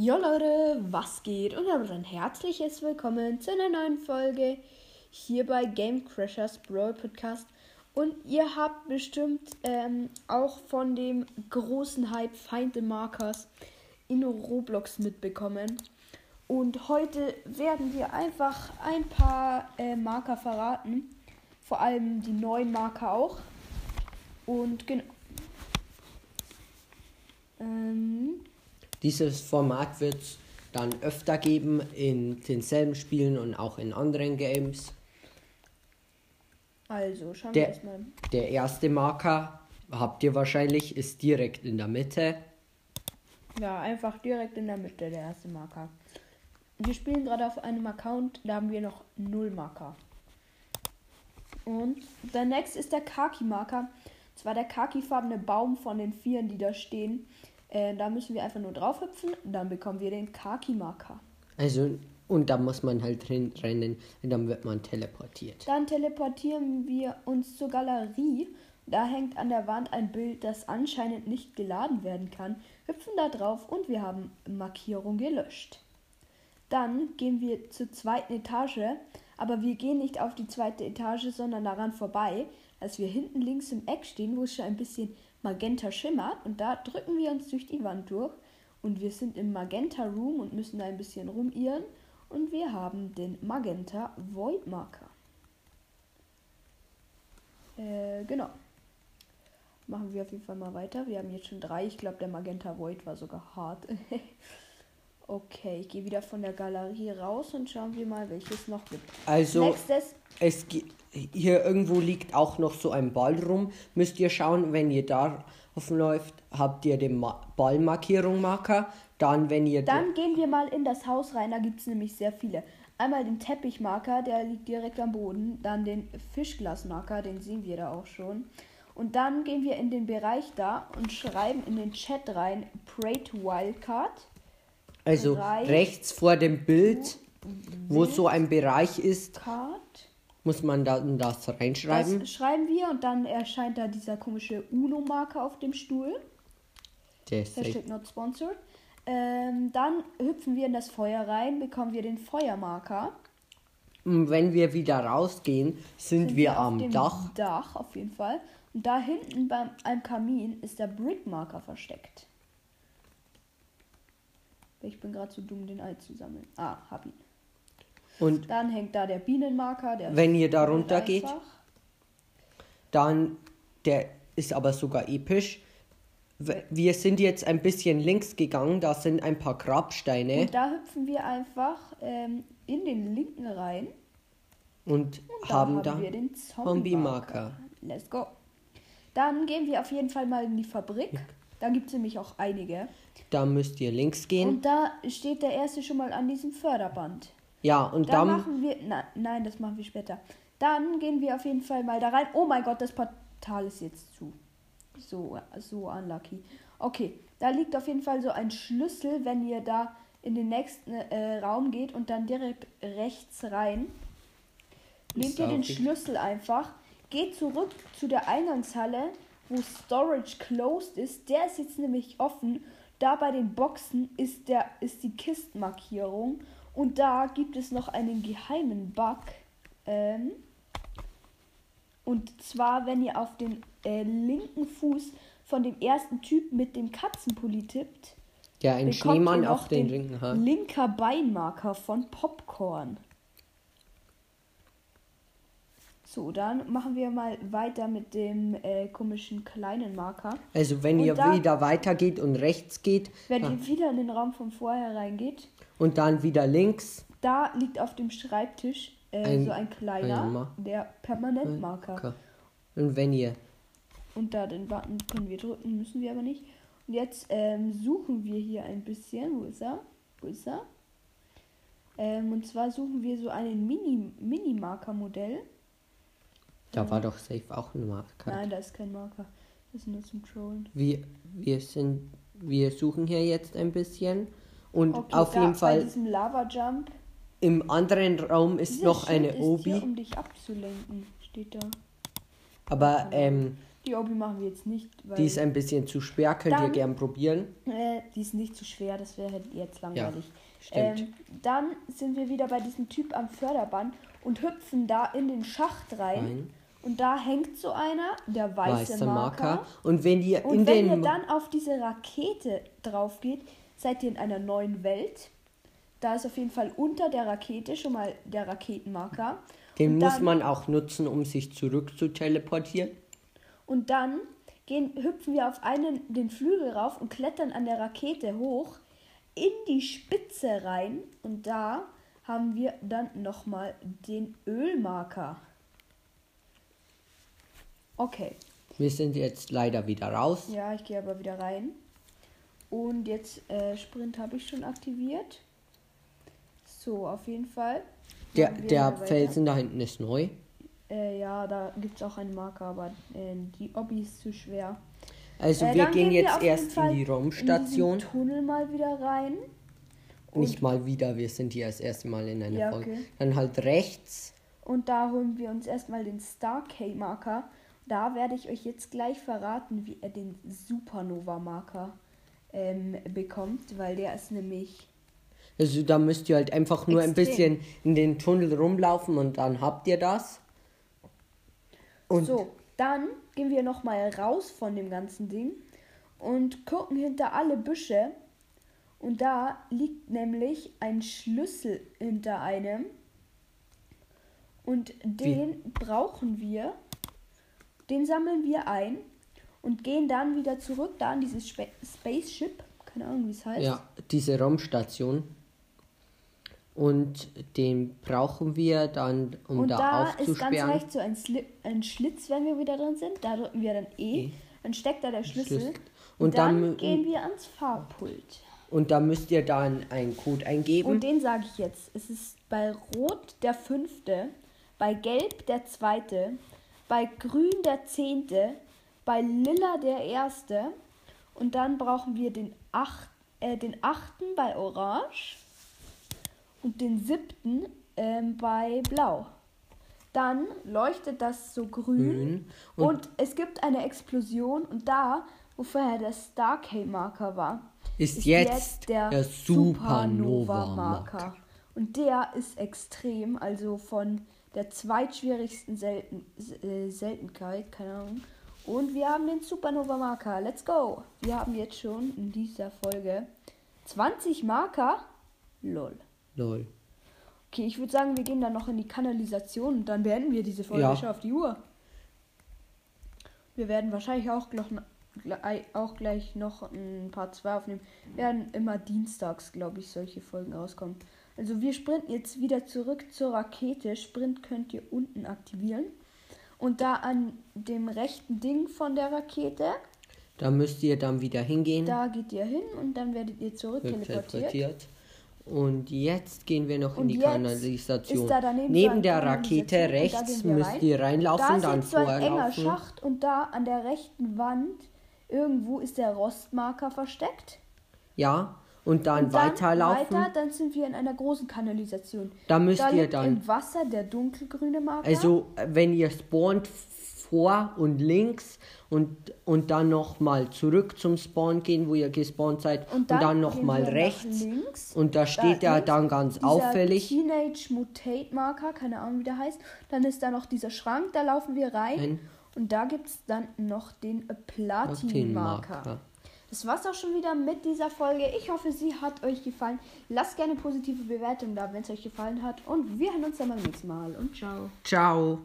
Jo Leute, was geht? Und damit ein herzliches Willkommen zu einer neuen Folge hier bei Game Crashers Brawl Podcast. Und ihr habt bestimmt ähm, auch von dem großen Hype Find the Markers in Roblox mitbekommen. Und heute werden wir einfach ein paar äh, Marker verraten. Vor allem die neuen Marker auch. Und genau. Ähm, Dieses Format wird es dann öfter geben in denselben Spielen und auch in anderen Games. also, schauen wir Der, erstmal. der erste Marker, habt ihr wahrscheinlich, ist direkt in der Mitte. Ja, einfach direkt in der Mitte der erste Marker. Wir spielen gerade auf einem Account, da haben wir noch null Marker. Und der nächste ist der Kaki-Marker. Zwar der kakifarbene Baum von den Vieren, die da stehen. Äh, da müssen wir einfach nur drauf hüpfen, dann bekommen wir den Kaki-Marker. Also, und da muss man halt drin rennen und dann wird man teleportiert. Dann teleportieren wir uns zur Galerie. Da hängt an der Wand ein Bild, das anscheinend nicht geladen werden kann. Hüpfen da drauf und wir haben Markierung gelöscht. Dann gehen wir zur zweiten Etage, aber wir gehen nicht auf die zweite Etage, sondern daran vorbei, dass wir hinten links im Eck stehen, wo es schon ein bisschen magenta schimmert und da drücken wir uns durch die Wand durch und wir sind im Magenta Room und müssen da ein bisschen rumirren und wir haben den Magenta Void Marker. Äh, genau. Machen wir auf jeden Fall mal weiter. Wir haben jetzt schon drei. Ich glaube, der Magenta Void war sogar hart. okay, ich gehe wieder von der Galerie raus und schauen wir mal, welches noch gibt. Also, Nächstes. es gi- hier irgendwo liegt auch noch so ein Ball rum. Müsst ihr schauen, wenn ihr da läuft, habt ihr den Ma Ballmarkierung Marker. Dann, wenn ihr Dann gehen wir mal in das Haus rein. Da gibt es nämlich sehr viele. Einmal den Teppichmarker, der liegt direkt am Boden. Dann den Fischglasmarker, den sehen wir da auch schon. Und dann gehen wir in den Bereich da und schreiben in den Chat rein Pray to Wildcard. also drei, rechts vor dem Bild, wo so ein Bereich ist, Card. Muss man dann das reinschreiben. Das schreiben wir und dann erscheint da dieser komische Uno-Marker auf dem Stuhl. Der Da steht not sponsored. Ähm, dann hüpfen wir in das Feuer rein, bekommen wir den Feuermarker. Und wenn wir wieder rausgehen, sind, wir auf am dem Dach. Dach auf jeden Fall. Und da hinten beim einem Kamin ist der Brickmarker versteckt. Ich bin gerade zu dumm, den Ei zu sammeln. Ah, hab ihn. Und Dann hängt da der Bienenmarker. Der Wenn ihr da runter geht, dann, der ist aber sogar episch. Wir sind jetzt ein bisschen links gegangen, da sind ein paar Grabsteine Und da hüpfen wir einfach ähm, in den linken rein. und Da haben da wir den Zombie-Marker. Zombie-Marker. Let's go. Dann gehen wir auf jeden Fall mal in die Fabrik. Da gibt es nämlich auch einige. Da müsst ihr links gehen. Und da steht der erste schon mal an diesem Förderband. Ja, und Dann dann, machen wir. Na, nein, das machen wir später. Dann gehen wir auf jeden Fall mal da rein. Oh mein Gott, das Portal ist jetzt zu. So, so unlucky. Okay, da liegt auf jeden Fall so ein Schlüssel, wenn ihr da in den nächsten äh, Raum geht und dann direkt rechts rein. Nehmt ihr den. Schlüssel einfach, geht zurück zu der Eingangshalle, wo Storage closed ist. Der ist jetzt nämlich offen. Da bei den Boxen ist, der, ist die Kistenmarkierung. Und da gibt es noch einen geheimen Bug. Ähm, und zwar, wenn ihr auf den äh, linken Fuß von dem ersten Typ mit dem Katzenpulli tippt, ja, ein bekommt Schneemann ihr noch auf den Ringen hat. linker Beinmarker von Popcorn. So, dann machen wir mal weiter mit dem äh, komischen kleinen Marker. Also wenn Und ihr da- wieder weitergeht und rechts geht Wenn ah, ihr wieder in den Raum von vorher reingeht, und dann wieder links, da liegt auf dem Schreibtisch äh, Ein- so ein kleiner, ein der Permanentmarker. und wenn ihr Und da den Button können wir drücken, müssen wir aber nicht. Und jetzt ähm, suchen wir hier ein bisschen. Wo ist er? Wo ist er? Ähm, und zwar suchen wir so einen Mini- Mini-Marker-Modell. Da war doch safe auch ein Marker. Nein, da ist kein Marker. Das ist nur zum Trollen. Wir, wir sind, wir suchen hier jetzt ein bisschen und Okay, auf da jeden Bei Fall diesem Lava-Jump. im anderen Raum ist Dieser noch Schild eine ist Obi, Hier, um dich abzulenken, steht da. aber ähm, Die Obi machen wir jetzt nicht, weil Die ist ein bisschen zu schwer, könnt ihr Dann- gern probieren. äh, die ist nicht zu schwer, das wäre jetzt langweilig. stimmt. Ähm, dann sind wir wieder bei diesem Typ am Förderband und hüpfen da in den Schacht rein. Rein. Und da hängt so einer, der weiße, Weißer Marker. Marker. Und wenn ihr Und wenn ihr dann auf diese Rakete drauf geht, seid ihr in einer neuen Welt. Da ist auf jeden Fall unter der Rakete schon mal der Raketenmarker. den und muss dann- man auch nutzen, um sich zurück zu teleportieren. Und dann gehen, hüpfen wir auf einen den Flügel rauf und klettern an der Rakete hoch in die Spitze rein. Und da haben wir dann nochmal den Ölmarker. Okay, Wir sind jetzt leider wieder raus. ja, ich gehe aber wieder rein. Und jetzt äh, Sprint habe ich schon aktiviert. So, auf jeden Fall. Der, wir der. Felsen da hinten ist neu. Äh, ja, da gibt es auch einen Marker, aber äh, die Obby ist zu schwer. Also Äh, wir gehen wir jetzt jeden erst in die Raumstation. In Tunnel mal wieder rein. Und, Nicht mal wieder, wir sind hier das erste Mal in einer Ja, Folge. okay. Dann halt rechts. und da holen wir uns erstmal den Star-K-Marker. Da werde ich euch jetzt gleich verraten, wie er den Supernova-Marker ähm, bekommt, weil der ist nämlich. Also da müsst ihr halt einfach nur ein Extrem. bisschen in den Tunnel rumlaufen und dann habt ihr das. Und So, dann gehen wir nochmal raus von dem ganzen Ding und gucken hinter alle Büsche. Und da liegt nämlich ein Schlüssel hinter einem. Und den brauchen wir. Den sammeln wir ein und gehen dann wieder zurück da an dieses Spa Spaceship. Keine Ahnung, wie es heißt. ja, diese Raumstation. Und den brauchen wir dann, um und da, da ist ganz aufzusperren. rechts so ein, Sli ein Schlitz, wenn wir wieder drin sind. Da drücken wir dann E. E. Dann steckt da der Schlüssel. Schlüssel. Und, Und dann, dann- gehen wir ans Farbpult. Und da müsst ihr dann einen Code eingeben. Und den sage ich jetzt. Es ist bei Rot der fünfte, bei Gelb der zweite, bei Grün der zehnte, bei Lila der erste. Und dann brauchen wir den, acht, äh, den achten bei Orange und den siebten ähm, bei Blau. Dann leuchtet das so grün Grün. und, Und- es gibt eine Explosion und da, wo vorher der Starkey-Marker war, Ist jetzt der Supernova-Marker. Und der ist extrem, also von der zweitschwierigsten Selten, äh, Seltenheit, keine Ahnung. Und wir haben den Supernova-Marker. Let's go! Wir haben jetzt schon in dieser Folge 20 Marker. Lol. Lol. Okay, ich würde sagen, wir gehen dann noch in die Kanalisation und dann beenden wir diese Folge Ja. schon auf die Uhr. Wir werden wahrscheinlich auch, gleich- gleich- auch gleich noch ein paar zwei aufnehmen. Werden immer dienstags, glaube ich, solche Folgen rauskommen. Also wir sprinten jetzt wieder zurück zur Rakete. Sprint könnt ihr unten aktivieren. Und da an dem rechten Ding von der Rakete, Da müsst ihr dann wieder hingehen. da geht ihr hin und dann werdet ihr zurück teleportiert. Und jetzt gehen wir noch Und in die Kanalisation. ist da daneben Neben der Rakete da rechts müsst ihr reinlaufen, Da ist dann jetzt so ein enger vorlaufen. Schacht und da an der rechten Wand irgendwo ist der Rostmarker versteckt. Ja, und dann Und dann weiterlaufen. weiter, dann sind wir in einer großen Kanalisation. Da müsst da ihr liegt dann- im Wasser der dunkelgrüne Marker. Also, wenn ihr spawnt vor und links und, und dann nochmal zurück zum Spawn gehen, wo ihr gespawnt seid, und dann, gehen nochmal wir nach rechts. links. Und da steht ja links dann ganz auffällig. Teenage Mutate Marker, keine Ahnung wie der heißt. Dann ist da noch dieser Schrank, da laufen wir rein. Rein. Und da gibt es dann noch den Platin Marker. Platin-Marker. Das war's auch schon wieder mit dieser Folge. Ich hoffe, sie hat euch gefallen. Lasst gerne positive Bewertungen da, wenn es euch gefallen hat. Und wir hören uns dann beim nächsten Mal. Und ciao. Ciao.